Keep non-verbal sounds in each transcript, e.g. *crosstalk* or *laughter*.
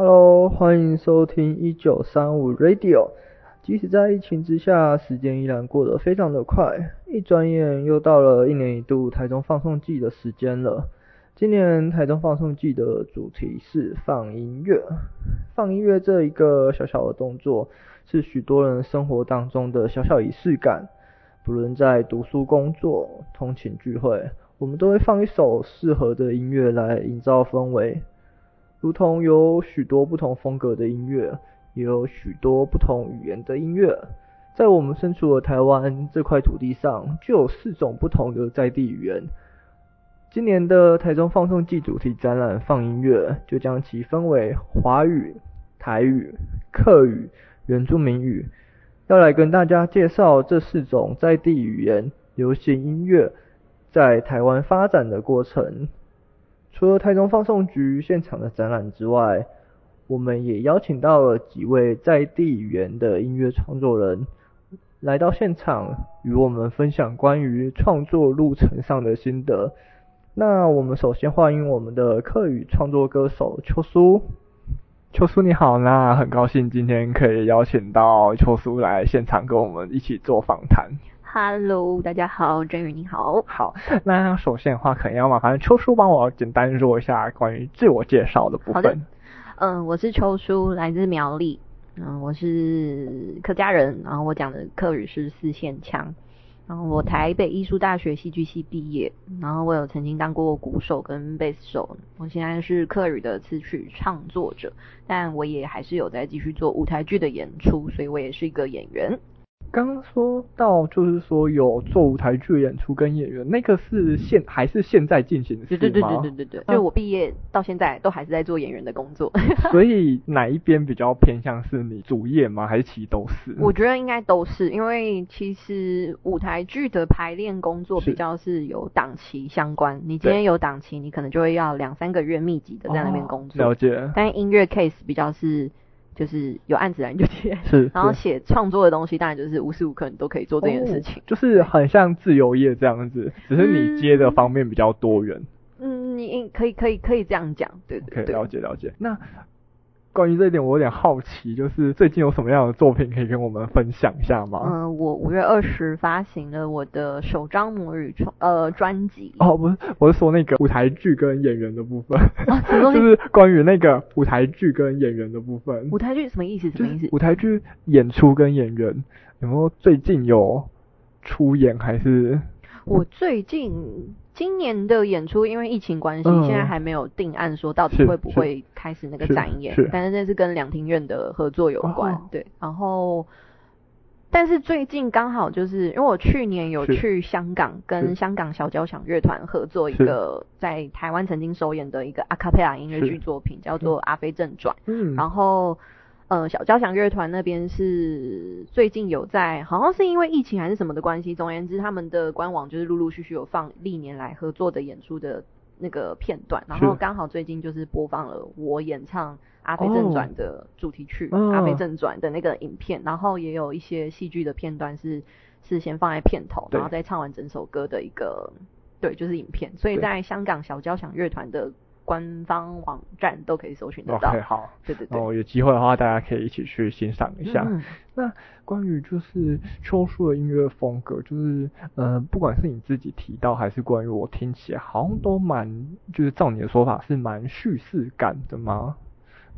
Hello，欢迎收听一九三五 Radio。即使在疫情之下，时间依然过得非常的快，一转眼又到了一年一度台中放送季的时间了。今年台中放送季的主题是放音乐。放音乐这一个小小的动作，是许多人生活当中的小小仪式感。不论在读书、工作、通勤、聚会，我们都会放一首适合的音乐来营造氛围。如同有许多不同风格的音乐，也有许多不同语言的音乐，在我们身处的台湾这块土地上，就有四种不同的在地语言。今年的台中放送季主题展览放音乐，就将其分为华语、台语、客语、原住民语，要来跟大家介绍这四种在地语言流行音乐在台湾发展的过程。除了台中放送局现场的展览之外，我们也邀请到了几位在地语言的音乐创作人来到现场，与我们分享关于创作路程上的心得。那我们首先欢迎我们的客语创作歌手秋苏。秋叔你好，那很高兴今天可以邀请到秋叔来现场跟我们一起做访谈。Hello，大家好，真宇你好。好，那首先的话，可能要麻烦秋叔帮我简单说一下关于自我介绍的部分。嗯，我是秋叔，来自苗栗，嗯，我是客家人，然后我讲的客语是四线腔，然后我台北艺术大学戏剧系毕业，然后我有曾经当过鼓手跟贝斯手，我现在是客语的词曲创作者，但我也还是有在继续做舞台剧的演出，所以我也是一个演员。刚刚说到，就是说有做舞台剧演出跟演员，那个是现还是现在进行的事吗？对对对对对对对，就我毕业到现在都还是在做演员的工作。*laughs* 所以哪一边比较偏向是你主业吗？还是其实都是？我觉得应该都是，因为其实舞台剧的排练工作比较是有档期相关。你今天有档期，你可能就会要两三个月密集的在那边工作。哦，了解。但音乐 case 比较是。就是有案子来你就接，*laughs* 是，然后写创作的东西，当然就是无时无刻你都可以做这件事情，哦，就是很像自由业这样子，只是你接的方面比较多元。嗯，你可以可以可以这样讲，对对对，可以了解了解。那。关于这一点，我有点好奇，就是最近有什么样的作品可以跟我们分享一下吗？嗯，我五月二十发行了我的首张母语创呃专辑。哦，不是，我是说那个舞台剧跟演员的部分。*laughs* 就是关于那个舞台剧跟演员的部分。舞台剧什么意思？什么意思？舞台剧演出跟演员有没有最近有出演还是？我最近。今年的演出因为疫情关系，嗯，现在还没有定案，说到底会不会开始那个展演。但是那是跟两厅院的合作有关，哦，对。然后，但是最近刚好就是因为我去年有去香港跟香港小交响乐团合作一个在台湾曾经首演的一个阿卡贝拉音乐剧作品，叫做《阿飞正传》。嗯，然后。呃，小交响乐团那边是最近有在，好像是因为疫情还是什么的关系。总而言之，他们的官网就是陆陆续续有放历年来合作的演出的那个片段，然后刚好最近就是播放了我演唱《阿飞正传》的主题曲《阿飞正传》的那个影片，然后也有一些戏剧的片段是是先放在片头，然后再唱完整首歌的一个，对，就是影片。所以在香港小交响乐团的。官方网站都可以搜寻得到。OK，好，对对对。哦，有机会的话，大家可以一起去欣赏一下。嗯、那关于就是秋叔的音乐风格，就是呃，不管是你自己提到，还是关于我听起来，好像都蛮，就是照你的说法是蛮叙事感的吗？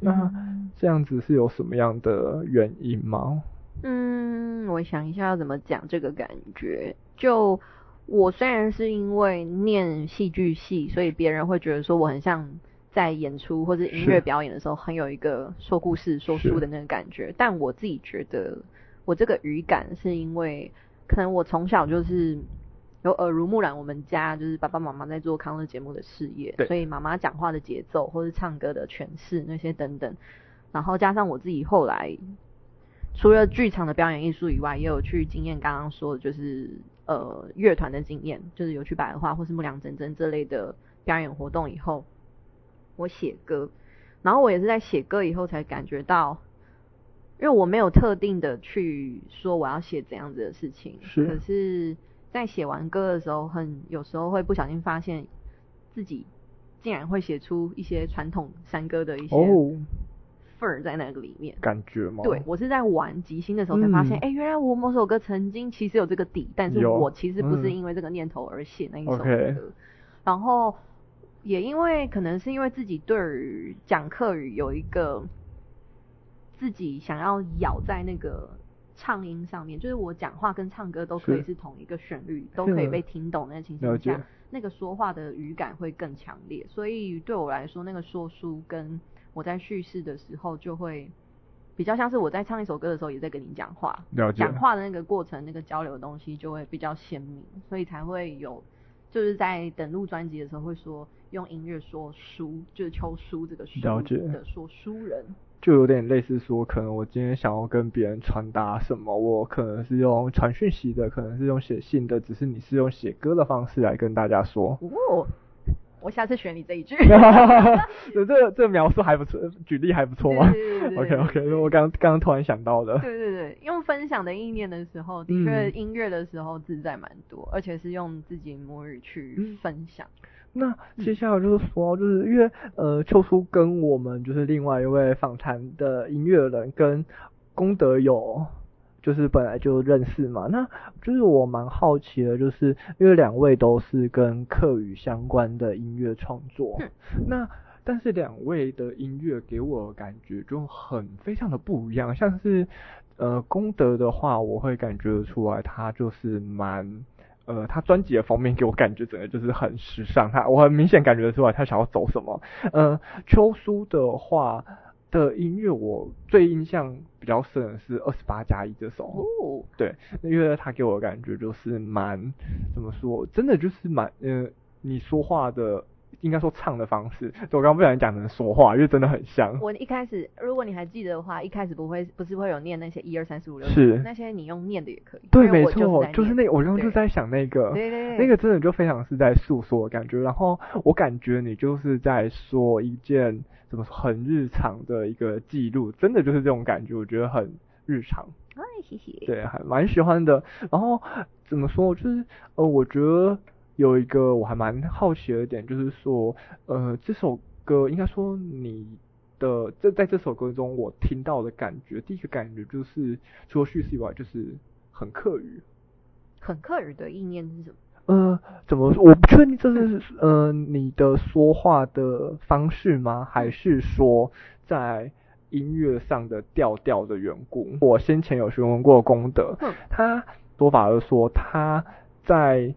那这样子是有什么样的原因吗？嗯，我想一下要怎么讲这个感觉，就。我虽然是因为念戏剧系，所以别人会觉得说我很像在演出或者音乐表演的时候，很有一个说故事、说书的那个感觉。但我自己觉得，我这个语感是因为可能我从小就是有耳濡目染，我们家就是爸爸妈妈在做康乐节目的事业，所以妈妈讲话的节奏或是唱歌的诠释那些等等，然后加上我自己后来除了剧场的表演艺术以外，也有去经验刚刚说的就是。呃，乐团的经验就是有去百合花或是木良真真这类的表演活动以后，我写歌，然后我也是在写歌以后才感觉到，因为我没有特定的去说我要写怎样子的事情，是，可是在写完歌的时候，很有时候会不小心发现自己竟然会写出一些传统山歌的一些份儿在那个里面。感觉吗？对，我是在玩即兴的时候才发现，哎、嗯欸，原来我某首歌曾经其实有这个底，但是我其实不是因为这个念头而写那一首歌。嗯 okay. 然后也因为可能是因为自己对于讲课语有一个自己想要咬在那个。唱音上面，就是我讲话跟唱歌都可以是同一个旋律，都可以被听懂那个情形下，那个说话的语感会更强烈。所以对我来说，那个说书跟我在叙事的时候，就会比较像是我在唱一首歌的时候，也在跟你讲话。讲话的那个过程，那个交流的东西就会比较鲜明，所以才会有，就是在等录专辑的时候会说用音乐说书，就是秋书这个书的说书人。就有点类似说，可能我今天想要跟别人传达什么，我可能是用传讯息的，可能是用写信的，只是你是用写歌的方式来跟大家说。哦，我下次选你这一句。*laughs* 这个这个描述还不错，举例还不错吗？对对对对 OK OK，我刚刚突然想到的。对对对，用分享的意念的时候，的确音乐的时候自在蛮多，嗯，而且是用自己母语去分享。嗯那接下来就是说，就是因为呃，秋叔跟我们就是另外一位访谈的音乐人跟功德有就是本来就认识嘛。那就是我蛮好奇的，就是因为两位都是跟客语相关的音乐创作，那但是两位的音乐给我的感觉就很非常的不一样。像是呃，功德的话，我会感觉出来他就是蛮。呃，他专辑的封面给我感觉整个就是很时尚，他我很明显感觉得出来他想要走什么。呃，秋书的话的音乐，我最印象比较深的是二十八加一这首。哦，对，因为他给我的感觉就是蛮怎么说，真的就是蛮呃，你说话的。应该说唱的方式，我刚刚不小心讲成说话，因为真的很像。我一开始，如果你还记得的话，一开始不会，不是会有念那些一二三四五六，是那些你用念的也可以。对，没错，就是那，我刚刚就在想那个，对对对，那个真的就非常是在诉说的感觉。然后我感觉你就是在说一件怎么说很日常的一个记录，真的就是这种感觉，我觉得很日常。哎，谢谢。对，还蛮喜欢的。然后怎么说，就是呃，我觉得。有一个我还蛮好奇的点，就是说，呃，这首歌应该说你的这在这首歌中，我听到的感觉，第一个感觉就是除了叙事以外，就是很客语。很客语的意念是什么？呃，怎么说？我不确定这是呃你的说话的方式吗？还是说在音乐上的调调的缘故？我先前有询问过功德，嗯，他说法是说他在。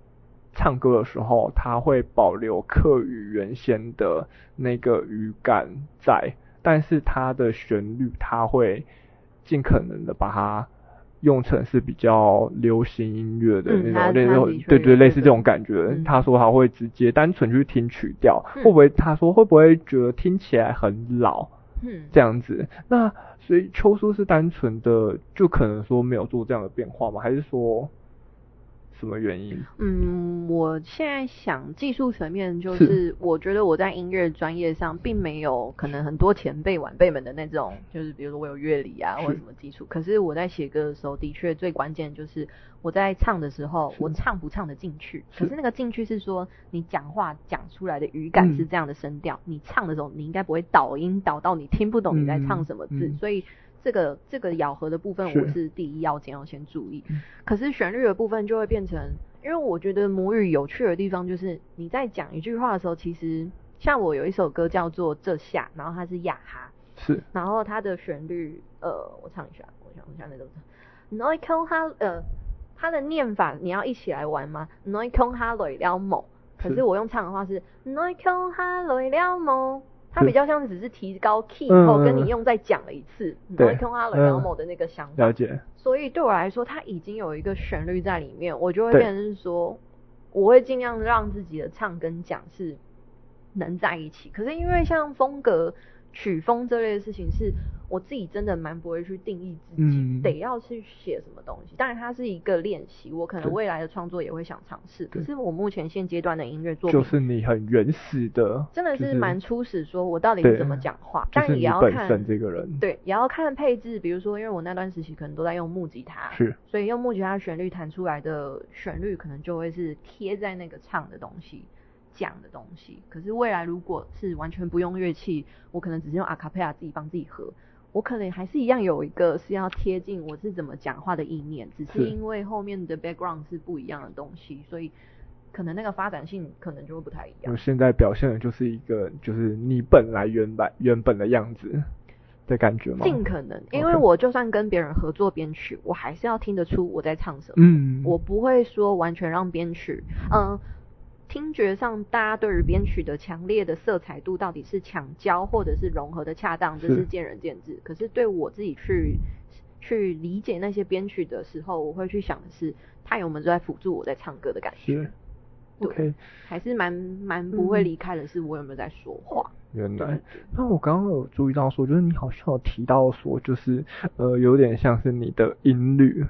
唱歌的时候，他会保留客语原先的那个语感在，但是他的旋律他会尽可能的把它用成是比较流行音乐的那种，那种对对，类似这种感觉。嗯、他说他会直接单纯去听曲调，嗯、会不会？他说会不会觉得听起来很老？嗯，这样子。那所以秋叔是单纯的，就可能说没有做这样的变化吗？还是说？什么原因？嗯，我现在想技术层面，就是我觉得我在音乐专业上并没有可能很多前辈晚辈们的那种，就是比如说我有乐理啊或者什么基础。可是我在写歌的时候，的确最关键就是我在唱的时候，我唱不唱得进去。可是那个进去是说你讲话讲出来的语感是这样的声调，嗯，你唱的时候你应该不会倒音倒到你听不懂你在唱什么字，嗯嗯，所以。这个这个咬合的部分，我是第一要件要先注意。可是旋律的部分就会变成，因为我觉得母语有趣的地方就是你在讲一句话的时候，其实像我有一首歌叫做《这下》，然后它是亚哈，是，然后它的旋律，呃，我唱一下，我想一下那个，Noi kon ha，呃，它的念法你要一起来玩吗？Noi con ha loi liao mo，可是我用唱的话是 Noi kon ha loi liao mo。它比较像只是提高 key 后跟你用再讲了一次，然后用阿雷尔某的那个想法。了解。所以对我来说，它已经有一个旋律在里面，我就会变成是说，我会尽量让自己的唱跟讲是能在一起。可是因为像风格、曲风这类的事情是。我自己真的蛮不会去定义自己，嗯、得要去写什么东西。当然，它是一个练习，我可能未来的创作也会想尝试。可是我目前现阶段的音乐作品，就是你很原始的，真的是蛮初始。说我到底是怎么讲话，但也要看这个人，对，也要看配置。比如说，因为我那段时期可能都在用木吉他，是，所以用木吉他旋律弹出来的旋律，可能就会是贴在那个唱的东西。讲的东西，可是未来如果是完全不用乐器，我可能只是用阿卡贝拉自己帮自己合，我可能还是一样有一个是要贴近我是怎么讲话的意念，只是因为后面的 background 是不一样的东西，所以可能那个发展性可能就会不太一样。我现在表现的就是一个就是你本来原本原本的样子的感觉吗？尽可能，因为我就算跟别人合作编曲，我还是要听得出我在唱什么。嗯，我不会说完全让编曲，嗯。听觉上，大家对于编曲的强烈的色彩度到底是抢焦或者是融合的恰当，这是见仁见智。可是对我自己去去理解那些编曲的时候，我会去想的是，他有没有在辅助我在唱歌的感觉。是，OK，还是蛮蛮不会离开的是，我有没有在说话。嗯、原来，那我刚刚有注意到说，就是你好像有提到说，就是呃，有点像是你的音律，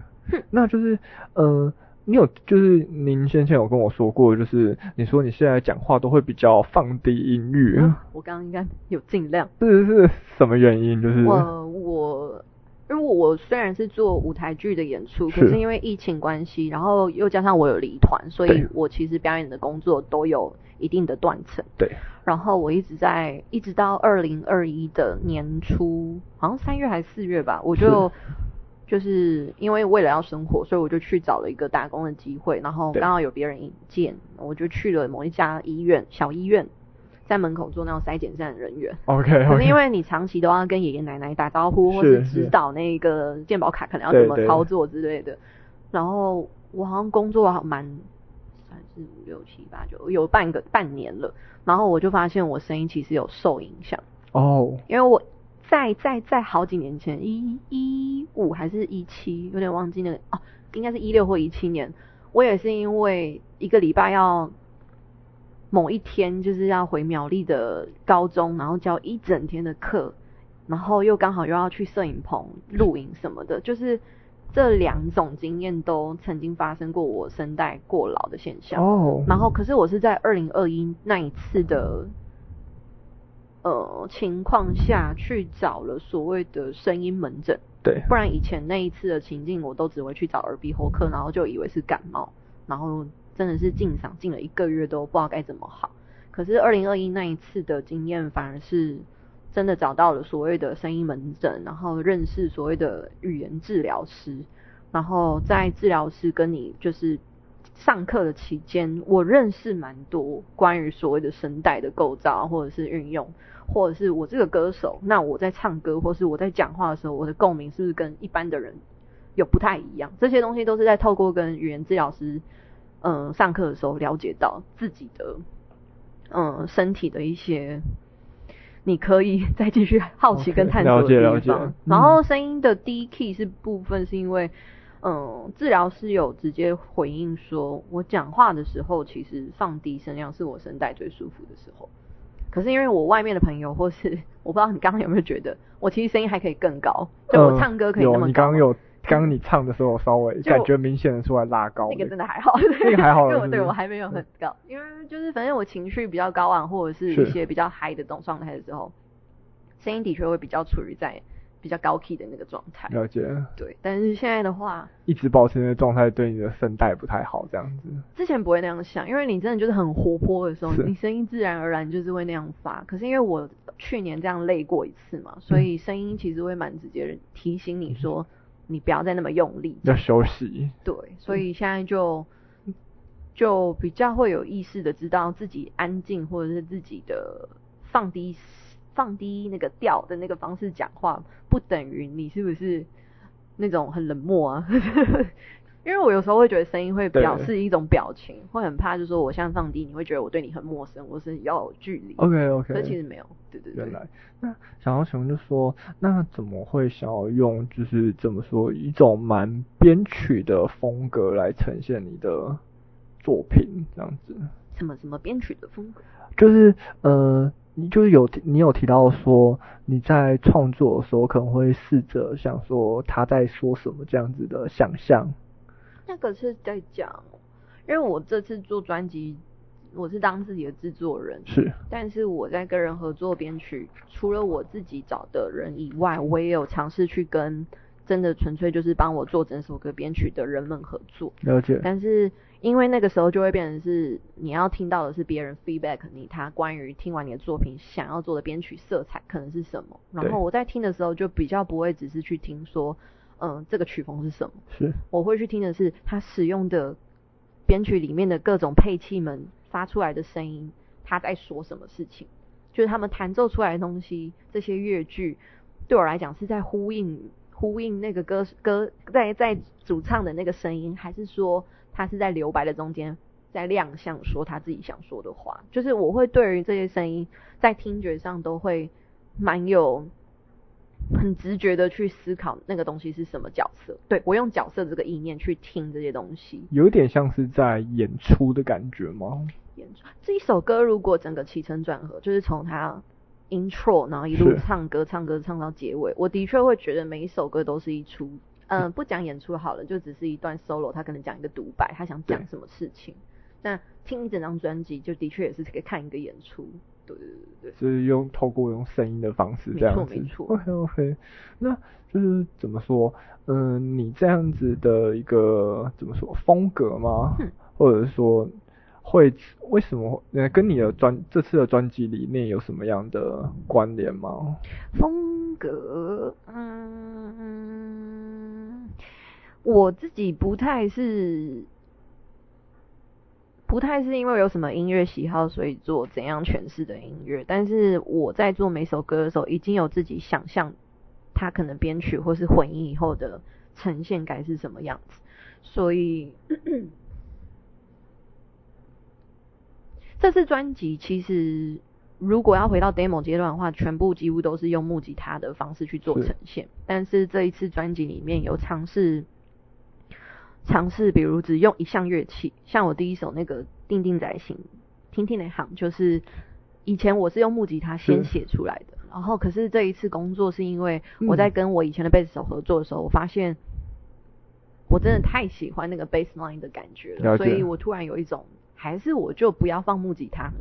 那就是呃。你有就是您先前有跟我说过，就是你说你现在讲话都会比较放低音域。嗯、我刚刚应该有尽量。是是什么原因？就是我我因为我虽然是做舞台剧的演出，可是因为疫情关系，然后又加上我有离团，所以我其实表演的工作都有一定的断层。对。然后我一直在一直到二零二一的年初，好像三月还是四月吧，我就。就是因为为了要生活，所以我就去找了一个打工的机会，然后刚好有别人引荐，我就去了某一家医院，小医院，在门口做那种筛检站的人员。OK, okay. 可是因为你长期都要跟爷爷奶奶打招呼，或是指导那个健保卡可能要怎么操作之类的，然后我好像工作蛮三四五六七八九有半个半年了，然后我就发现我声音其实有受影响哦，oh. 因为我。在在在好几年前，一一五还是一七，有点忘记那个哦，应该是一六或一七年。我也是因为一个礼拜要某一天就是要回苗栗的高中，然后教一整天的课，然后又刚好又要去摄影棚录影什么的，就是这两种经验都曾经发生过我声带过劳的现象。哦，然后可是我是在二零二一那一次的。呃，情况下去找了所谓的声音门诊，对，不然以前那一次的情境，我都只会去找耳鼻喉科，然后就以为是感冒，然后真的是进嗓进了一个月都不知道该怎么好。可是二零二一那一次的经验，反而是真的找到了所谓的声音门诊，然后认识所谓的语言治疗师，然后在治疗师跟你就是上课的期间，我认识蛮多关于所谓的声带的构造或者是运用。或者是我这个歌手，那我在唱歌或是我在讲话的时候，我的共鸣是不是跟一般的人有不太一样？这些东西都是在透过跟语言治疗师，嗯、呃，上课的时候了解到自己的，嗯、呃，身体的一些，你可以 *laughs* 再继续好奇跟探索的地方。Okay, 了解了解。然后声音的低 key 是部分是因为，嗯、呃，治疗师有直接回应说，我讲话的时候其实放低声量是我声带最舒服的时候。可是因为我外面的朋友，或是我不知道你刚刚有没有觉得，我其实声音还可以更高，就我唱歌可以那么你刚刚有，刚刚你唱的时候稍微感觉明显的出来拉高。那个真的还好，那个还好。对，对我还没有很高，因为就是反正我情绪比较高昂，或者是一些比较嗨的这种状态的时候，声音的确会比较处于在。比较高 key 的那个状态，了解。对，但是现在的话，一直保持那个状态，对你的声带不太好，这样子。之前不会那样想，因为你真的就是很活泼的时候，你声音自然而然就是会那样发。可是因为我去年这样累过一次嘛，所以声音其实会蛮直接的提醒你说，你不要再那么用力，要休息。对，所以现在就就比较会有意识的知道自己安静，或者是自己的放低。放低那个调的那个方式讲话，不等于你是不是那种很冷漠啊？*laughs* 因为我有时候会觉得声音会表示一种表情，对会很怕，就是说我现在放低，你会觉得我对你很陌生，我是要有距离。OK OK，可其实没有，对对对。原来，那想要请问就是说，那怎么会想要用就是怎么说一种蛮编曲的风格来呈现你的作品这样子？什么什么编曲的风格？就是呃。你就是有你有提到说你在创作的时候可能会试着想说他在说什么这样子的想象。那个是在讲，因为我这次做专辑，我是当自己的制作人，是。但是我在跟人合作编曲，除了我自己找的人以外，我也有尝试去跟真的纯粹就是帮我做整首歌编曲的人们合作。了解。但是因为那个时候就会变成是你要听到的是别人 feedback 你他关于听完你的作品想要做的编曲色彩可能是什么，然后我在听的时候就比较不会只是去听说，嗯，这个曲风是什么，是，我会去听的是他使用的编曲里面的各种配器们发出来的声音，他在说什么事情，就是他们弹奏出来的东西，这些乐句对我来讲是在呼应。呼应那个歌歌在在主唱的那个声音，还是说他是在留白的中间在亮相说他自己想说的话？就是我会对于这些声音在听觉上都会蛮有很直觉的去思考那个东西是什么角色。对，我用角色这个意念去听这些东西，有点像是在演出的感觉吗？演出这一首歌如果整个起承转合，就是从他。intro，然后一路唱歌，唱歌唱到结尾，我的确会觉得每一首歌都是一出，嗯、呃，不讲演出好了，就只是一段 solo，他可能讲一个独白，他想讲什么事情。那听一整张专辑，就的确也是可以看一个演出。对对对对，就是用透过用声音的方式这样子。没错没错。OK OK，那就是怎么说？嗯、呃，你这样子的一个怎么说风格吗？嗯、或者是说？会为什么？呃，跟你的专这次的专辑里面有什么样的关联吗？风格，嗯，我自己不太是，不太是因为有什么音乐喜好，所以做怎样诠释的音乐。但是我在做每首歌的时候，已经有自己想象，它可能编曲或是混音以后的呈现该是什么样子，所以。*clears throat* 这次专辑其实，如果要回到 demo 阶段的话，全部几乎都是用木吉他的方式去做呈现。是但是这一次专辑里面有尝试，尝试比如只用一项乐器，像我第一首那个《定定在心》，听听那行，就是以前我是用木吉他先写出来的。然后可是这一次工作是因为我在跟我以前的贝斯手合作的时候，嗯、我发现我真的太喜欢那个 bass line 的感觉了，了所以我突然有一种。还是我就不要放木吉他了，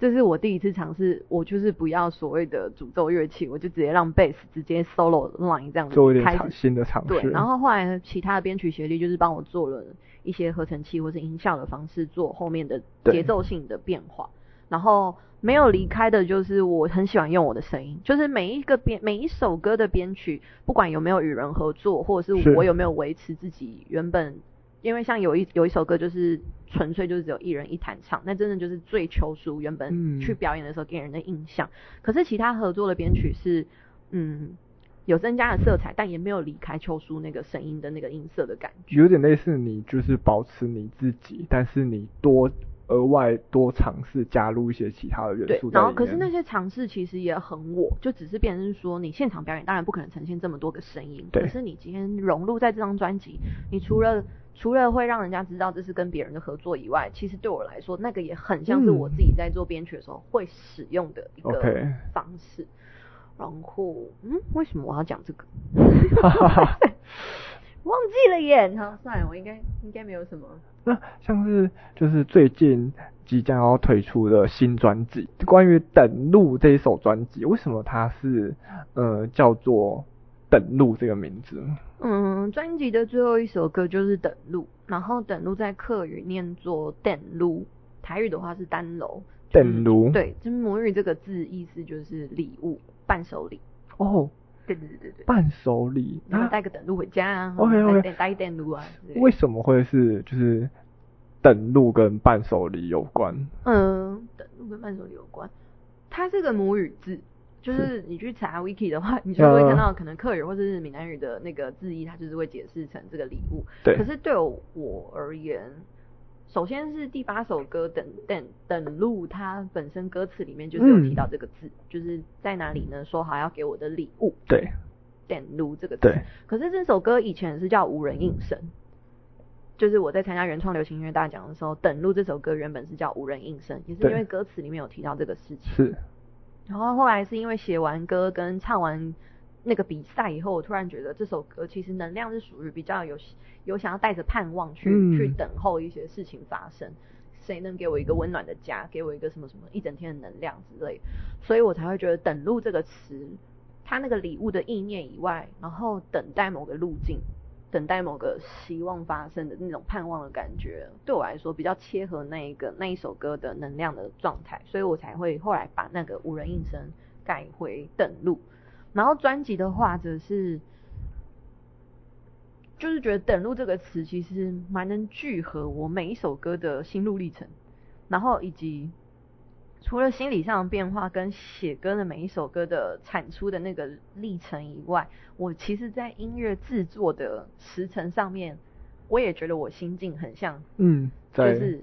这是我第一次尝试，我就是不要所谓的主奏乐器，我就直接让贝斯直接 solo line 这样子做一点新的尝试。对，然后后来其他的编曲协力就是帮我做了一些合成器或是音效的方式做后面的节奏性的变化。然后没有离开的就是我很喜欢用我的声音，就是每一个编每一首歌的编曲，不管有没有与人合作，或者是我有没有维持自己原本。因为像有一有一首歌就是纯粹就是只有一人一弹唱，那真的就是最秋叔原本去表演的时候给人的印象。嗯、可是其他合作的编曲是，嗯，有增加了色彩，但也没有离开秋叔那个声音的那个音色的感觉。有点类似你就是保持你自己，但是你多。额外多尝试加入一些其他的元素。对，然后可是那些尝试其实也很我，就只是变成说你现场表演当然不可能呈现这么多个声音，对可是你今天融入在这张专辑，你除了除了会让人家知道这是跟别人的合作以外，其实对我来说那个也很像是我自己在做编曲的时候会使用的一个方式。Okay. 然后，嗯，为什么我要讲这个？*laughs* *laughs* *laughs* 忘记了耶，好，算了，我应该应该没有什么。那像是就是最近即将要推出的新专辑，关于《等路》这一首专辑，为什么它是呃叫做《等路》这个名字？嗯，专辑的最后一首歌就是《等路》，然后《等路》在客语念作“等路”，台语的话是“单楼”。等路。对，就是母语这个字意思就是礼物，伴手礼。哦。对对对对，伴手礼，然后带个等路回家啊，OK OK，带等路啊。为什么会是就是等路跟伴手礼有关？嗯，等路跟伴手礼有关，它是个母语字，就是你去查 Wiki 的话，你就会看到可能客语或者是闽南语的那个字义，它就是会解释成这个礼物。对，可是对我而言。首先是第八首歌等等等路，它本身歌词里面就是有提到这个字，嗯、就是在哪里呢？说好要给我的礼物。对，等路这个字。对。可是这首歌以前是叫无人应声，就是我在参加原创流行音乐大奖的时候，等路这首歌原本是叫无人应声，也是因为歌词里面有提到这个事情。是。然后后来是因为写完歌跟唱完。那个比赛以后，我突然觉得这首歌其实能量是属于比较有有想要带着盼望去、嗯、去等候一些事情发生，谁能给我一个温暖的家，给我一个什么什么一整天的能量之类，所以我才会觉得“等路”这个词，它那个礼物的意念以外，然后等待某个路径，等待某个希望发生的那种盼望的感觉，对我来说比较切合那一个那一首歌的能量的状态，所以我才会后来把那个无人应声改回等路。然后专辑的话则是，就是觉得等路这个词其实蛮能聚合我每一首歌的心路历程，然后以及。除了心理上的变化跟写歌的每一首歌的产出的那个历程以外，我其实，在音乐制作的时程上面，我也觉得我心境很像，嗯，就是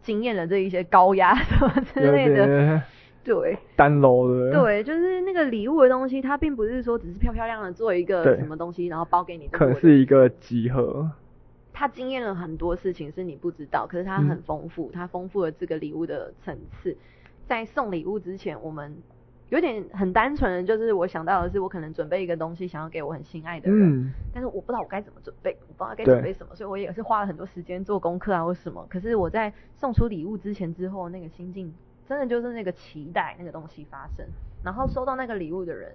经验了这一些高压 *laughs* 什么之类的，对，单楼的，对，就是那个礼物的东西，它并不是说只是漂漂亮亮的做一个什么东西，然后包给你，可能是一个集合。他经验了很多事情是你不知道，可是他很丰富，嗯、它丰富了这个礼物的层次。在送礼物之前，我们有点很单纯的，就是我想到的是，我可能准备一个东西，想要给我很心爱的人，嗯、但是我不知道我该怎么准备，我不知道该准备什么，所以我也是花了很多时间做功课啊，或什么。可是我在送出礼物之前之后，那个心境真的就是那个期待那个东西发生，然后收到那个礼物的人，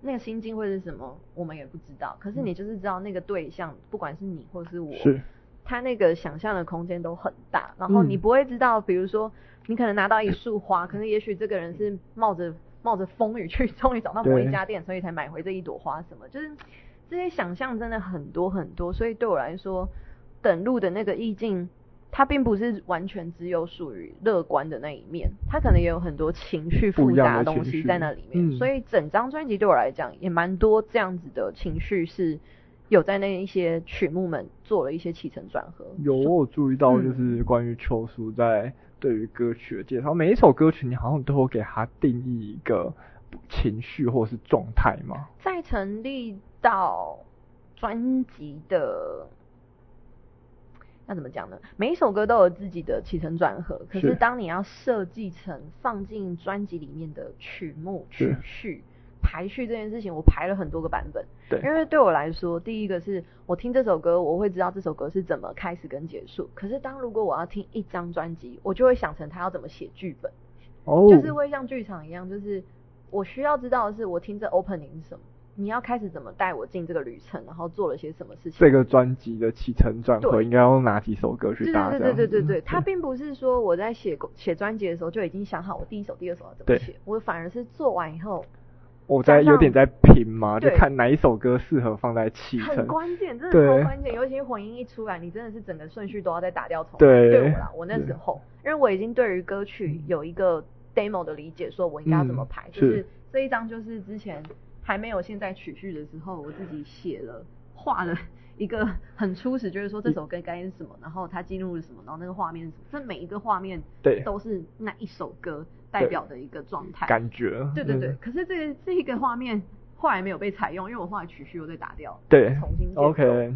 那个心境会是什么，我们也不知道。可是你就是知道那个对象，不管是你或是我，是他那个想象的空间都很大，然后你不会知道，比如说。你可能拿到一束花，可是也许这个人是冒着冒着风雨去，终于找到某一家店，所以才买回这一朵花。什么？就是这些想象真的很多很多，所以对我来说，等路的那个意境，它并不是完全只有属于乐观的那一面，他可能也有很多情绪复杂的东西在那里面。所以整张专辑对我来讲也蛮多这样子的情绪是有在那一些曲目们做了一些起承转合。有，我有注意到就是关于秋叔在。对于歌曲的介绍，每一首歌曲你好像都会给它定义一个情绪或是状态吗？在成立到专辑的，那怎么讲呢？每一首歌都有自己的起承转合，可是当你要设计成放进专辑里面的曲目曲序。排序这件事情，我排了很多个版本。对，因为对我来说，第一个是我听这首歌，我会知道这首歌是怎么开始跟结束。可是当如果我要听一张专辑，我就会想成他要怎么写剧本。哦。就是会像剧场一样，就是我需要知道的是，我听这 opening 是什么，你要开始怎么带我进这个旅程，然后做了些什么事情。这个专辑的起承转合应该用哪几首歌去搭？对对对对对对，它并不是说我在写写专辑的时候就已经想好我第一首、第二首要怎么写，我反而是做完以后。我在有点在拼嘛，就看哪一首歌适合放在起承。很关键，真的超关键。尤其混音一出来，你真的是整个顺序都要再打掉重来。对，对我啦，我那时候，因为我已经对于歌曲有一个 demo 的理解，说我应该要怎么排。嗯、就是这一张，就是之前还没有现在曲序的时候，我自己写了画了 *laughs* 一个很初始，就是说这首歌该是什么，然后它进入了什么，然后那个画面是什么，这每一个画面对都是那一首歌。代表的一个状态，感觉，对对对。嗯、可是这个这一个画面后来没有被采用，因为我后来曲序又再打掉，对，重新 OK。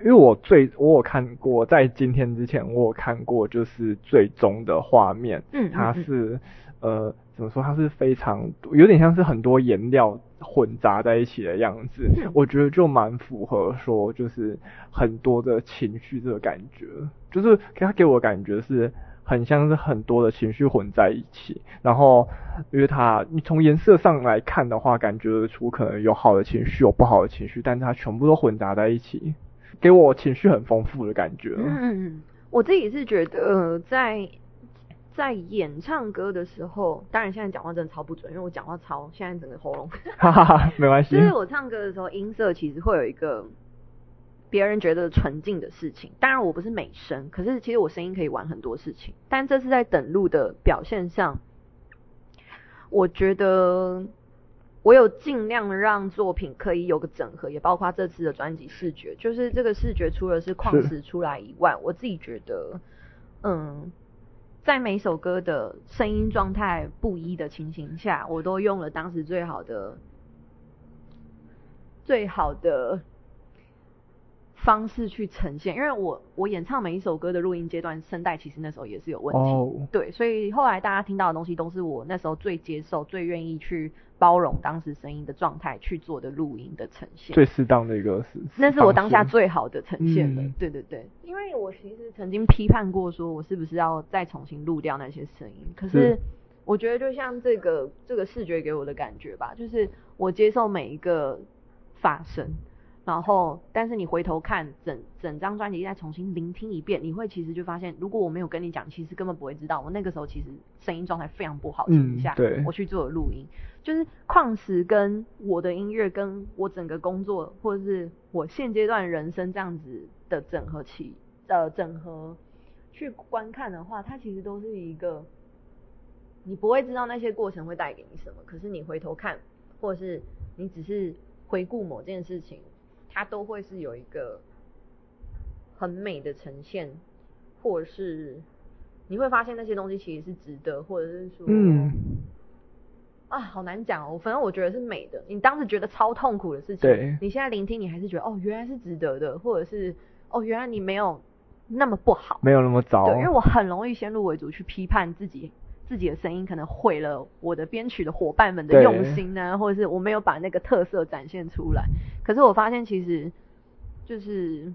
因为我最我有看过，在今天之前我有看过，就是最终的画面，嗯，它是呃怎么说？它是非常有点像是很多颜料混杂在一起的样子，我觉得就蛮符合说就是很多的情绪这个感觉，就是给他给我感觉是。很像是很多的情绪混在一起，然后因为它你从颜色上来看的话，感觉得出可能有好的情绪，有不好的情绪，但是它全部都混杂在一起，给我情绪很丰富的感觉。嗯，我自己是觉得在在演唱歌的时候，当然现在讲话真的超不准，因为我讲话超现在整个喉咙，哈哈哈，没关系。就是我唱歌的时候，音色其实会有一个。别人觉得纯净的事情，当然我不是美声，可是其实我声音可以玩很多事情。但这是在等路的表现上，我觉得我有尽量让作品可以有个整合，也包括这次的专辑视觉，就是这个视觉除了是矿石出来以外，我自己觉得，嗯，在每首歌的声音状态不一的情形下，我都用了当时最好的、最好的。方式去呈现，因为我我演唱每一首歌的录音阶段，声带其实那时候也是有问题，oh. 对，所以后来大家听到的东西都是我那时候最接受、最愿意去包容当时声音的状态去做的录音的呈现，最适当的一个是，那是我当下最好的呈现了，嗯、对对对，因为我其实曾经批判过，说我是不是要再重新录掉那些声音，可是，是我觉得就像这个这个视觉给我的感觉吧，就是我接受每一个发生。然后，但是你回头看整整张专辑再重新聆听一遍，你会其实就发现，如果我没有跟你讲，其实根本不会知道。我那个时候其实声音状态非常不好，情况下，我去做了录音，就是矿石跟我的音乐，跟我整个工作，或者是我现阶段人生这样子的整合起，呃，整合去观看的话，它其实都是一个，你不会知道那些过程会带给你什么，可是你回头看，或者是你只是回顾某件事情。它都会是有一个很美的呈现，或者是你会发现那些东西其实是值得，或者是说，嗯，啊，好难讲哦。反正我觉得是美的。你当时觉得超痛苦的事情，对，你现在聆听，你还是觉得哦，原来是值得的，或者是哦，原来你没有那么不好，没有那么糟。对，因为我很容易先入为主去批判自己。自己的声音可能毁了我的编曲的伙伴们的用心呢、啊，或者是我没有把那个特色展现出来。可是我发现其实就是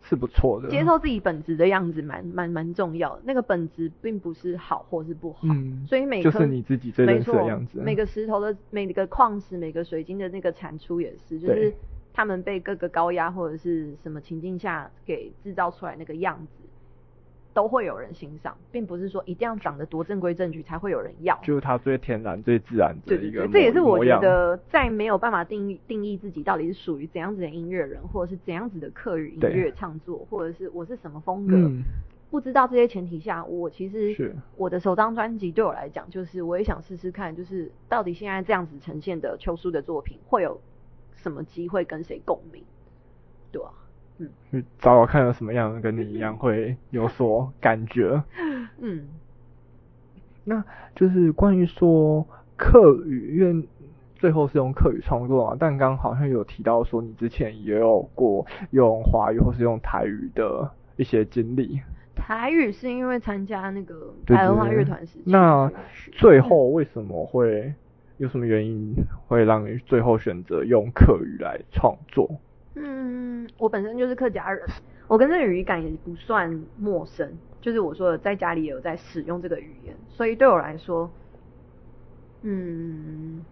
是不错的，接受自己本质的样子蛮蛮蛮重要的。那个本质并不是好或是不好，嗯，所以每个就是你自己最真实的样子。每个石头的每个矿石、每个水晶的那个产出也是，就是他们被各个高压或者是什么情境下给制造出来那个样子。都会有人欣赏，并不是说一定要长得多正规正矩才会有人要。就是它最天然、最自然的一个模样。这也是我觉得，在没有办法定义定义自己到底是属于怎样子的音乐人，或者是怎样子的客语音乐创作，或者是我是什么风格，嗯，不知道这些前提下，我其实我的首张专辑对我来讲，就是我也想试试看，就是到底现在这样子呈现的秋叔的作品，会有什么机会跟谁共鸣，对啊。嗯，去找找看有什么样的跟你一样会 *laughs* 有所感觉。嗯，那就是关于说客语，因为最后是用客语创作嘛，但刚好像有提到说你之前也有过用华语或是用台语的一些经历。台语是因为参加那个台湾话乐团时期。那最后为什么会有什么原因会让你最后选择用客语来创作？嗯，我本身就是客家人，我跟这个语感也不算陌生，就是我说的在家里也有在使用这个语言，所以对我来说，嗯，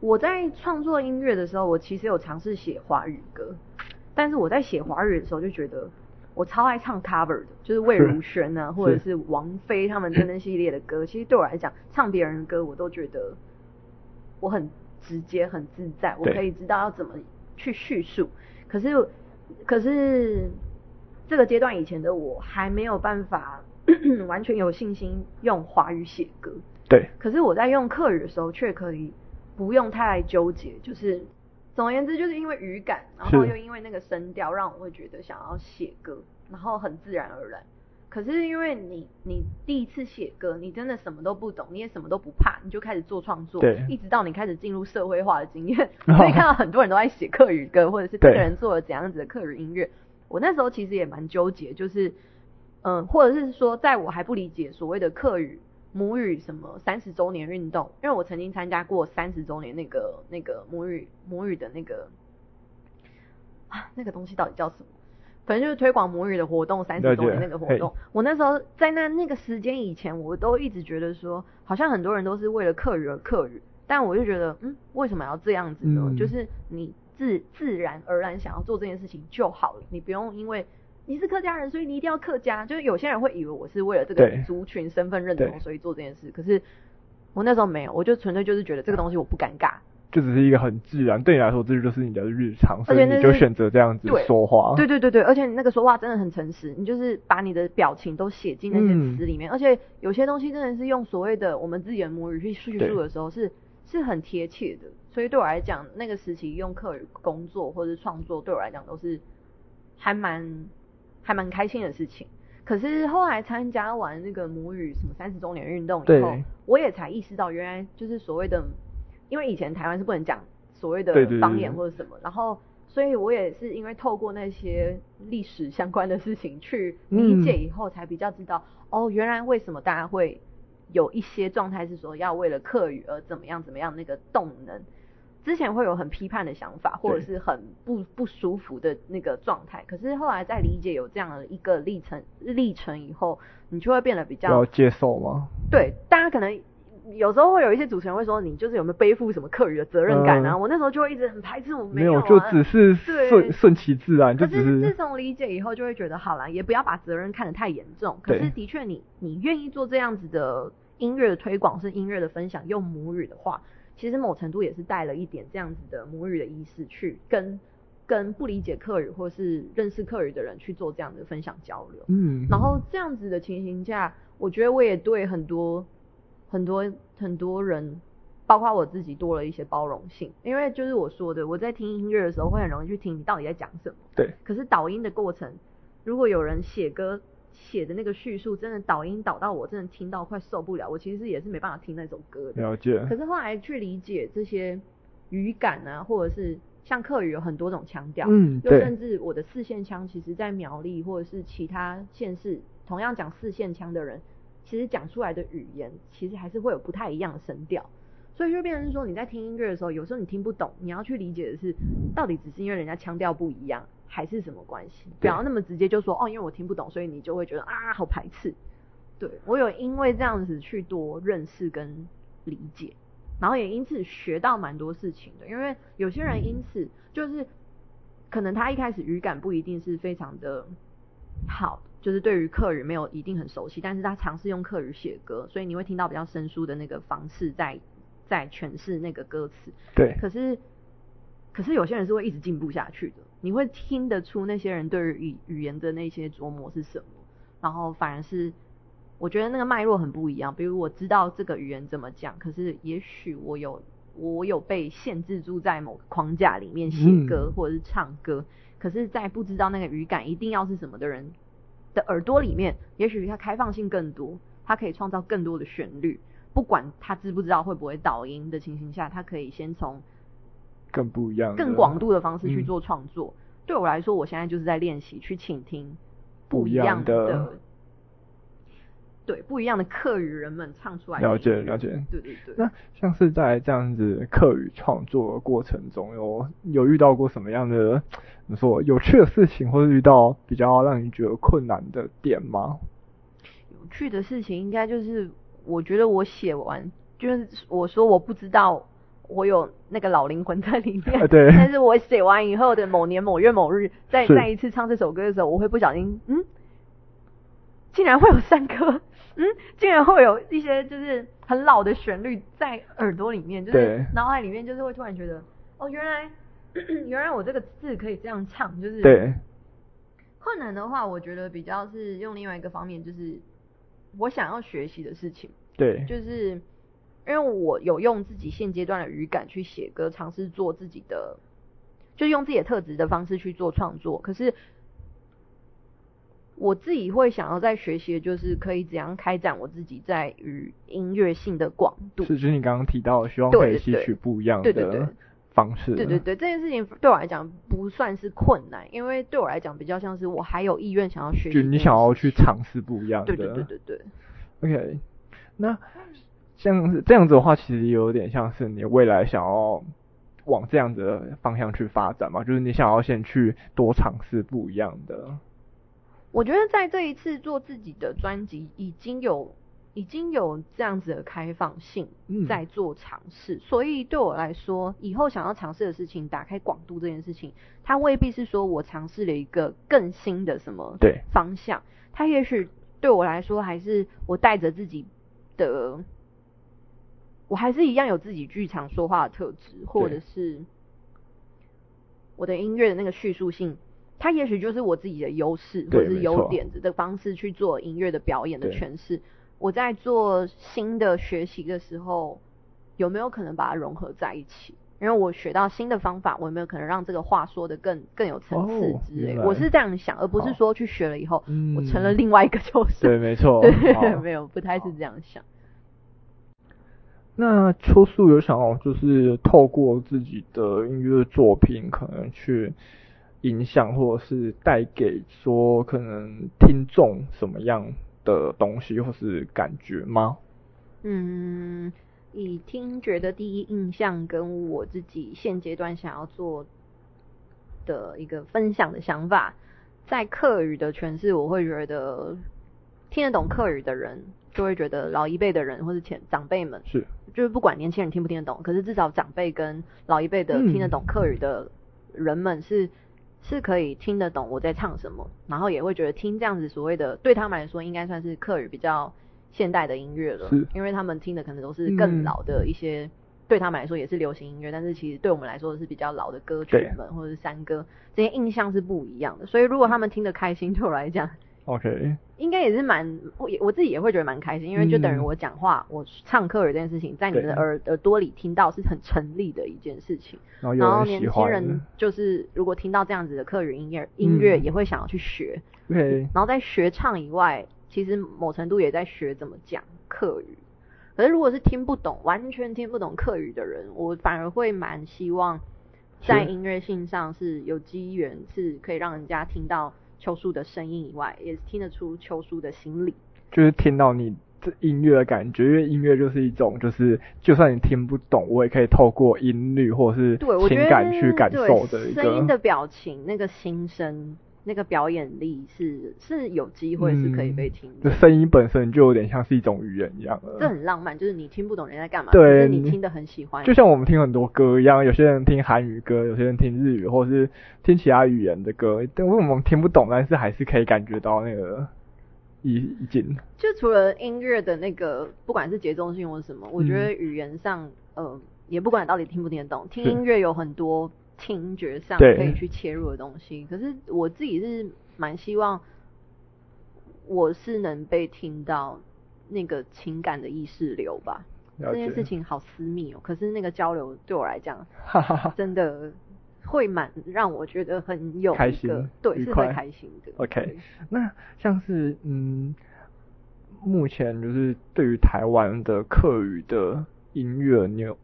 我在创作音乐的时候，我其实有尝试写华语歌，但是我在写华语的时候就觉得我超爱唱 cover 的，就是魏如萱啊，或者是王菲他们等等系列的歌，其实对我来讲，唱别人的歌我都觉得我很。直接很自在，我可以知道要怎么去叙述。可是，可是这个阶段以前的我还没有办法 *clears throat* 完全有信心用华语写歌。对。可是我在用客语的时候，却可以不用太来纠结。就是总而言之，就是因为语感，然后又因为那个声调，让我会觉得想要写歌，然后很自然而然。可是因为你你第一次写歌，你真的什么都不懂，你也什么都不怕，你就开始做创作，对，一直到你开始进入社会化的经验，*laughs* 你可以看到很多人都在写客语歌，或者是这个人做了怎样子的客语音乐。我那时候其实也蛮纠结，就是嗯，或者是说，在我还不理解所谓的客语母语什么三十周年运动，因为我曾经参加过三十周年那个那个母语母语的那个啊，那个东西到底叫什么？反正就是推广母语的活动，三十周年那个活动。我那时候在那那个时间以前，我都一直觉得说，好像很多人都是为了客语而客语，但我就觉得，嗯，为什么要这样子呢？嗯、就是你自自然而然想要做这件事情就好了，你不用因为你是客家人，所以你一定要客家。就是有些人会以为我是为了这个族群身份认同，所以做这件事。可是我那时候没有，我就纯粹就是觉得这个东西我不尴尬。就只是一个很自然，对你来说，这就是你的日常，所以你就选择这样子说话。对对对对，而且你那个说话真的很诚实，你就是把你的表情都写进那些词里面，嗯，而且有些东西真的是用所谓的我们自己的母语去叙述的时候是，是是很贴切的。所以对我来讲，那个时期用客语工作或者创作，对我来讲都是还蛮还蛮开心的事情。可是后来参加完那个母语什么三十周年运动以后，我也才意识到，原来就是所谓的。因为以前台湾是不能讲所谓的方言或者什么，对对对对，然后所以我也是因为透过那些历史相关的事情去理解以后，才比较知道、嗯、哦，原来为什么大家会有一些状态是说要为了客语而怎么样怎么样那个动能，之前会有很批判的想法，或者是很不不舒服的那个状态，可是后来在理解有这样的一个历程历程以后，你就会变得比较要接受吗？对，大家可能有时候会有一些主持人会说，你就是有没有背负什么课语的责任感啊？嗯、我那时候就会一直很排斥，我没有、啊，没有，就只是顺顺其自然，就只是。可是自从理解以后，就会觉得好啦，也不要把责任看得太严重。可是的确，你你愿意做这样子的音乐的推广，是音乐的分享，用母语的话。其实某程度也是带了一点这样子的母语的意识，去跟跟不理解客语或是认识客语的人去做这样的分享交流。嗯，然后这样子的情形下，我觉得我也对很多很多很多人，包括我自己多了一些包容性。因为就是我说的，我在听音乐的时候会很容易去听你到底在讲什么。对。可是导音的过程，如果有人写歌。写的那个叙述真的导音导到我真的听到快受不了，我其实也是没办法听那首歌的。了解。可是后来去理解这些语感啊，或者是像客语有很多种腔调，嗯，又甚至我的四线腔，其实在苗栗或者是其他县市，同样讲四线腔的人，其实讲出来的语言其实还是会有不太一样的声调。所以就变成是说，你在听音乐的时候，有时候你听不懂，你要去理解的是，到底只是因为人家腔调不一样，还是什么关系？不要那么直接就说，哦，因为我听不懂，所以你就会觉得啊，好排斥。对，我有因为这样子去多认识跟理解，然后也因此学到蛮多事情的。因为有些人因此就是，可能他一开始语感不一定是非常的好，就是对于客语没有一定很熟悉，但是他尝试用客语写歌，所以你会听到比较生疏的那个方式在。在诠释那个歌词，对，可是，可是有些人是会一直进步下去的，你会听得出那些人对于语语言的那些琢磨是什么，然后反而是我觉得那个脉络很不一样。比如我知道这个语言怎么讲，可是也许我有我有被限制住在某个框架里面写歌或者是唱歌，嗯，可是，在不知道那个语感一定要是什么的人的耳朵里面，也许它开放性更多，它可以创造更多的旋律。不管他知不知道会不会导音的情形下，他可以先从更不一样、更广度的方式去做创作。嗯、对我来说，我现在就是在练习去倾听不一样的，不一样的对不一样的客语人们唱出来。了解了解，对对对。那像是在这样子客语创作的过程中，有有遇到过什么样的怎么说有趣的事情，或者遇到比较让你觉得困难的点吗？有趣的事情应该就是。我觉得我写完，就是我说我不知道我有那个老灵魂在里面，*laughs* 对。但是我写完以后的某年某月某日，再再一次唱这首歌的时候，我会不小心，嗯，竟然会有三歌，嗯，竟然会有一些就是很老的旋律在耳朵里面，就是脑海里面，就是会突然觉得，哦，原来 *clears throat* 原来我这个字可以这样唱，就是对。困难的话，我觉得比较是用另外一个方面，就是。我想要学习的事情，对，就是因为我有用自己现阶段的语感去写歌，尝试做自己的，就用自己的特质的方式去做创作。可是我自己会想要在学习的就是可以怎样开展我自己在于音乐性的广度。是，就是你刚刚提到，希望可以吸取不一样的。对对对。方式对对对，这件事情对我来讲不算是困难，因为对我来讲比较像是我还有意愿想要学习，就你想要去尝试不一样的。对对对对对。OK，那像是这样子的话，其实有点像是你未来想要往这样子的方向去发展嘛，就是你想要先去多尝试不一样的。我觉得在这一次做自己的专辑已经有。已经有这样子的开放性在做尝试，嗯，所以对我来说，以后想要尝试的事情，打开广度这件事情，它未必是说我尝试了一个更新的什么方向，它也许对我来说还是我带着自己的，我还是一样有自己剧场说话的特质，或者是我的音乐的那个叙述性，它也许就是我自己的优势，或者是有点子的方式去做音乐的表演的诠释。我在做新的学习的时候，有没有可能把它融合在一起？因为我学到新的方法，我有没有可能让这个话说的更更有层次之类？我是这样想，而不是说去学了以后，我成了另外一个就是。对，没错。对，没有，不太是这样想。那秋素有想要就是透过自己的音乐作品，可能去影响或者是带给说可能听众什么样的东西或是感觉吗？嗯，以听觉的第一印象跟我自己现阶段想要做的一个分享的想法，在客语的诠释，我会觉得听得懂客语的人，就会觉得老一辈的人或是前长辈们是，就是不管年轻人听不听得懂，可是至少长辈跟老一辈的听得懂客语的人们是、嗯、是可以听得懂我在唱什么，然后也会觉得听这样子所谓的对他们来说应该算是客语比较现代的音乐了，因为他们听的可能都是更老的一些。嗯对他们来说也是流行音乐，但是其实对我们来说是比较老的歌曲们或者是山歌，这些印象是不一样的。所以如果他们听得开心，对我来讲，OK，应该也是蛮我我自己也会觉得蛮开心，因为就等于我讲话、嗯、我唱客语这件事情，在你的耳耳朵里听到是很成立的一件事情。然后，然后年轻人就是如果听到这样子的客语音乐音乐，也会想要去学。O.K.，然后在学唱以外，其实某程度也在学怎么讲客语。可是，如果是听不懂、完全听不懂客语的人，我反而会蛮希望在音乐性上是有机缘，是可以让人家听到秋叔的声音以外，也听得出秋叔的心理。就是听到你这音乐的感觉，因为音乐就是一种，就是就算你听不懂，我也可以透过音律或者是情感去感受的一个声音的表情，那个心声。那个表演力是是有机会是可以被听的，这声音本身就有点像是一种语言一样了。这很浪漫，就是你听不懂人家在干嘛，对，是你听得很喜欢。就像我们听很多歌一样，有些人听韩语歌，有些人听日语，或者是听其他语言的歌，但为我们听不懂，但是还是可以感觉到那个意意境。就除了音乐的那个，不管是节奏性或什么，我觉得语言上，嗯、呃，也不管你到底听不听得懂，听音乐有很多。听觉上可以去切入的东西，可是我自己是蛮希望，我是能被听到那个情感的意识流吧。这件事情好私密哦、喔，可是那个交流对我来讲，真的会蛮让我觉得很有开心，对，是会开心的。OK，那像是嗯，目前就是对于台湾的客语的音乐，你有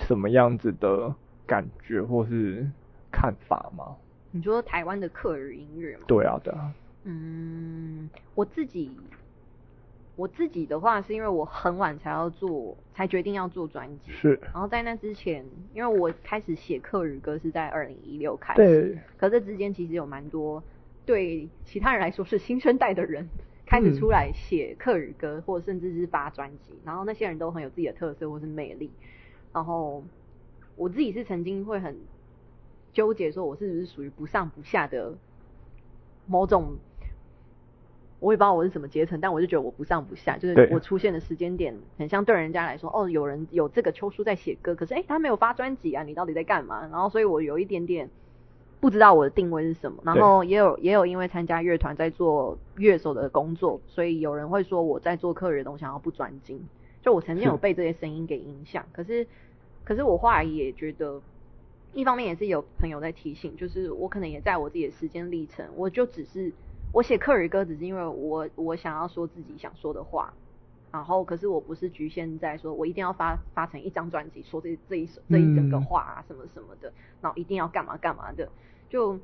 什么样子的？感觉或是看法吗？你说台湾的客语音乐吗？对啊，对啊。嗯，我自己我自己的话，是因为我很晚才要做，才决定要做专辑。是。然后在那之前，因为我开始写客语歌是在二零一六开始。对。可这之间其实有蛮多对其他人来说是新生代的人开始出来写客语歌，嗯、或者甚至是发专辑。然后那些人都很有自己的特色或是魅力。然后。我自己是曾经会很纠结，说我是不是属于不上不下的某种，我也不知道我是什么阶层，但我就觉得我不上不下，就是我出现的时间点很像对人家来说，哦，有人有这个秋书在写歌，可是诶、欸，他没有发专辑啊，你到底在干嘛？然后所以我有一点点不知道我的定位是什么，然后也有也有因为参加乐团在做乐手的工作，所以有人会说我在做客人的东西好像不专精，就我曾经有被这些声音给影响，可是。可是我后来也觉得，一方面也是有朋友在提醒，就是我可能也在我自己的时间历程，我就只是我写客语歌，只是因为我我想要说自己想说的话，然后可是我不是局限在说我一定要发发成一张专辑，说这这一首这一整个话啊什么什么的，然后一定要干嘛干嘛的，就。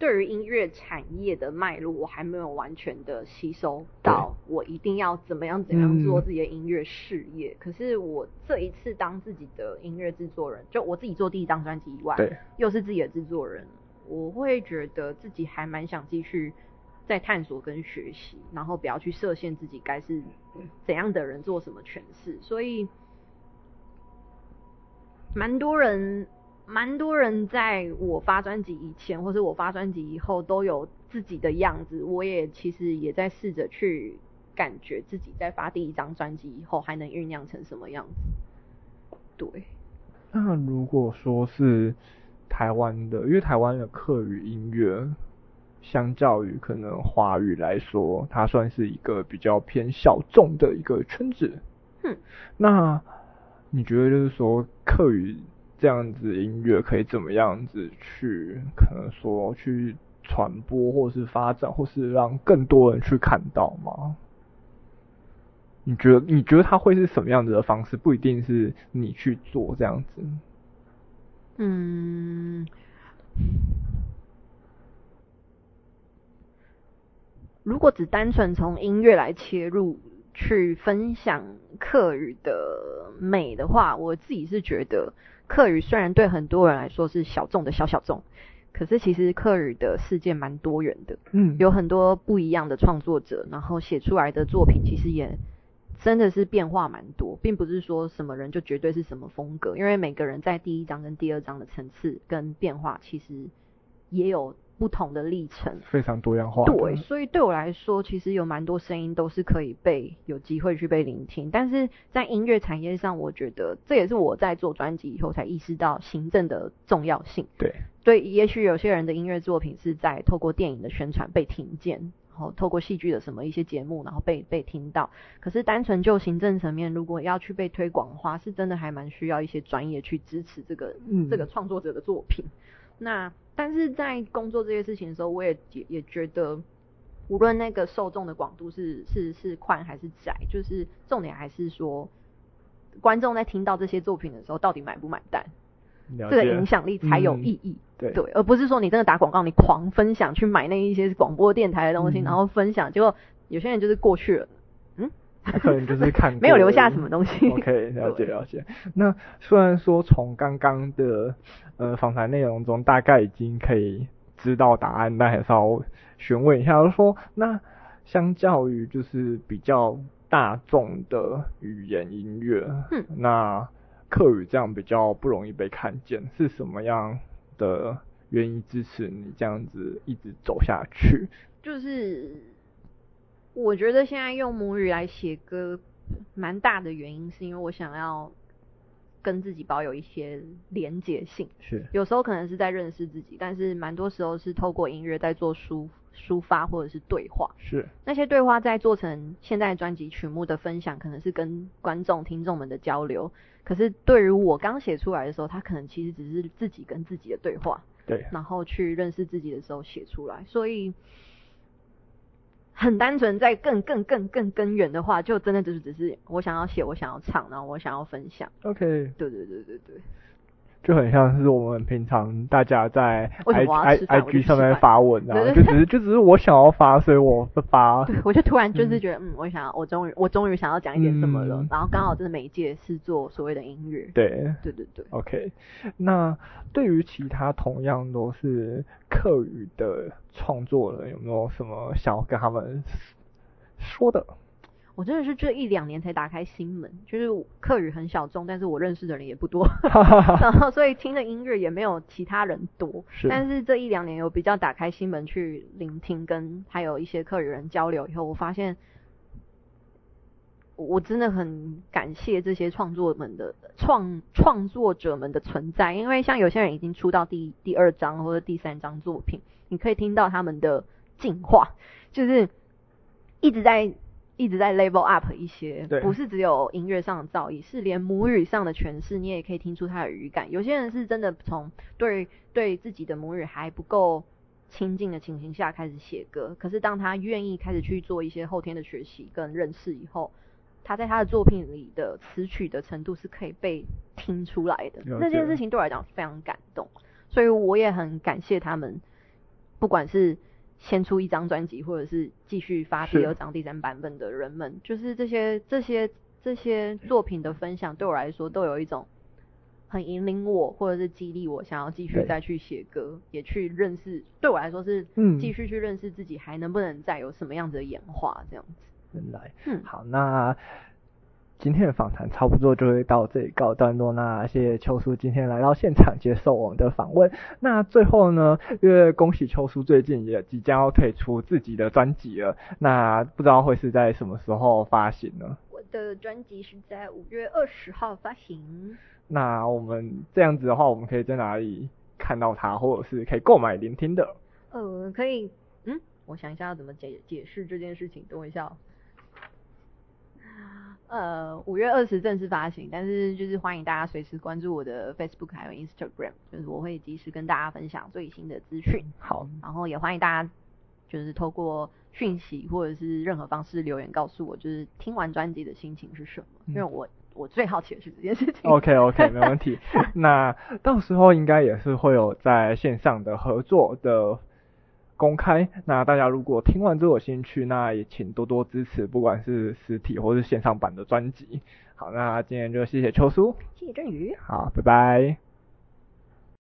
对于音乐产业的脉络，我还没有完全的吸收到。我一定要怎么样怎样做自己的音乐事业。嗯。可是我这一次当自己的音乐制作人，就我自己做第一张专辑以外，又是自己的制作人，我会觉得自己还蛮想继续在探索跟学习，然后不要去设限自己该是怎样的人做什么诠释。所以，蛮多人。蛮多人在我发专辑以前，或是我发专辑以后，都有自己的样子。我也其实也在试着去感觉自己在发第一张专辑以后，还能酝酿成什么样子。对。那如果说是台湾的，因为台湾的客语音乐，相较于可能华语来说，它算是一个比较偏小众的一个圈子。嗯。那你觉得就是说客语？这样子音乐可以怎么样子去可能说去传播，或是发展，或是让更多人去看到吗？你觉得你觉得它会是什么样子的方式？不一定是你去做这样子。嗯，如果只单纯从音乐来切入。去分享客语的美的话，我自己是觉得客语虽然对很多人来说是小众的小小众，可是其实客语的世界蛮多元的，嗯，有很多不一样的创作者，然后写出来的作品其实也真的是变化蛮多，并不是说什么人就绝对是什么风格，因为每个人在第一章跟第二章的层次跟变化其实也有。不同的历程，非常多样化。对，所以对我来说，其实有蛮多声音都是可以被有机会去被聆听。但是在音乐产业上，我觉得这也是我在做专辑以后才意识到行政的重要性。对，对，也许有些人的音乐作品是在透过电影的宣传被听见，然后透过戏剧的什么一些节目，然后被被听到。可是单纯就行政层面，如果要去被推广的话，是真的还蛮需要一些专业去支持这个、嗯、这个创作者的作品。那但是在工作这些事情的时候，我也也也觉得，无论那个受众的广度是是是宽还是窄，就是重点还是说，观众在听到这些作品的时候，到底买不买单，这个影响力才有意义。嗯、对对，而不是说你真的打广告，你狂分享去买那一些广播电台的东西，嗯、然后分享，结果有些人就是过去了。他可能就是看没有留下什么东西。OK，了解了解。那虽然说从刚刚的呃访谈内容中大概已经可以知道答案，但还是要询问一下，就是说那相较于就是比较大众的语言音乐，嗯，那客语这样比较不容易被看见，是什么样的原因支持你这样子一直走下去？就是。我觉得现在用母语来写歌，蛮大的原因是因为我想要跟自己保有一些连结性。是。有时候可能是在认识自己，但是蛮多时候是透过音乐在做抒抒发或者是对话。是。那些对话在做成现在专辑曲目的分享，可能是跟观众听众们的交流。可是对于我刚写出来的时候，它可能其实只是自己跟自己的对话。对。然后去认识自己的时候写出来，所以。很单纯，在更更更更根源的话，就真的就是只是我想要写，我想要唱，然后我想要分享。OK。对对对对对。就很像是我们平常大家在 I I I G 上面发文，然后就只是就只是我想要发，所以我发。对，我就突然就是觉得，嗯，嗯，我想要，我终于我终于想要讲一点什么了，嗯、然后刚好这个媒介是做所谓的音乐。对，对对对。OK，那对于其他同样都是客语的创作人，有没有什么想要跟他们说的？我真的是这一两年才打开心门，就是客语很小众，但是我认识的人也不多，*laughs* 然后所以听的音乐也没有其他人多。是。但是这一两年有比较打开心门去聆听，跟还有一些客语人交流以后，我发现我真的很感谢这些创作们的创创作者们的存在，因为像有些人已经出到第第二章或者第三章作品，你可以听到他们的进化，就是一直在。一直在 level up 一些，不是只有音乐上的造诣，是连母语上的诠释，你也可以听出他的语感。有些人是真的从对对自己的母语还不够亲近的情形下开始写歌，可是当他愿意开始去做一些后天的学习跟认识以后，他在他的作品里的词曲的程度是可以被听出来的。那件事情对我来讲非常感动，所以我也很感谢他们，不管是。先出一张专辑，或者是继续发第二张、第三版本的人们，就是这些、这些、这些作品的分享，对我来说都有一种很引领我，或者是激励我，想要继续再去写歌，也去认识。对我来说是，嗯，继续去认识自己，还能不能再有什么样子的演化，这样子。原来，嗯，好，那。今天的访谈差不多就会到这里告段落。那谢谢秋叔今天来到现场接受我们的访问。那最后呢，因为恭喜秋叔最近也即将要推出自己的专辑了。那不知道会是在什么时候发行呢？我的专辑是在五月二十号发行。那我们这样子的话，我们可以在哪里看到它，或者是可以购买聆听的？呃，可以。嗯，我想一下要怎么解解释这件事情。等我一下。呃，五月二十正式发行，但是就是欢迎大家随时关注我的 Facebook 还有 Instagram，就是我会及时跟大家分享最新的资讯。好，然后也欢迎大家就是透过讯息或者是任何方式留言告诉我，就是听完专辑的心情是什么，嗯、因为我我最好奇的是这件事情。OK OK，*laughs* 没问题。那到时候应该也是会有在线上的合作的。公开。那大家如果听完之后有兴趣，那也请多多支持，不管是实体或是线上版的专辑。好，那今天就谢谢秋叔，谢谢振宇，好，拜拜。